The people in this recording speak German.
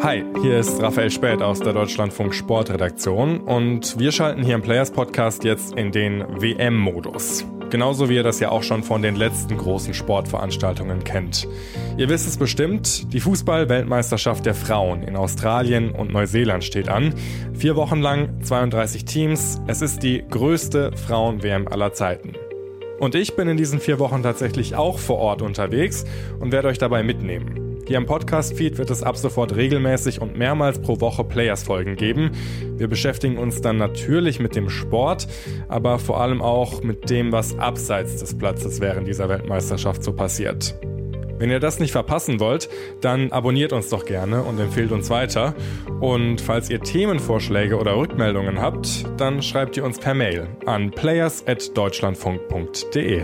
Hi, hier ist Raphael Späth aus der Deutschlandfunk Sportredaktion und wir schalten hier im Players Podcast jetzt in den WM-Modus. Genauso wie ihr das ja auch schon von den letzten großen Sportveranstaltungen kennt. Ihr wisst es bestimmt, die Fußball-Weltmeisterschaft der Frauen in Australien und Neuseeland steht an. Vier Wochen lang, 32 Teams. Es ist die größte Frauen-WM aller Zeiten. Und ich bin in diesen vier Wochen tatsächlich auch vor Ort unterwegs und werde euch dabei mitnehmen. Hier im Podcast-Feed wird es ab sofort regelmäßig und mehrmals pro Woche Players-Folgen geben. Wir beschäftigen uns dann natürlich mit dem Sport, aber vor allem auch mit dem, was abseits des Platzes während dieser Weltmeisterschaft so passiert. Wenn ihr das nicht verpassen wollt, dann abonniert uns doch gerne und empfehlt uns weiter. Und falls ihr Themenvorschläge oder Rückmeldungen habt, dann schreibt ihr uns per Mail an players@deutschlandfunk.de.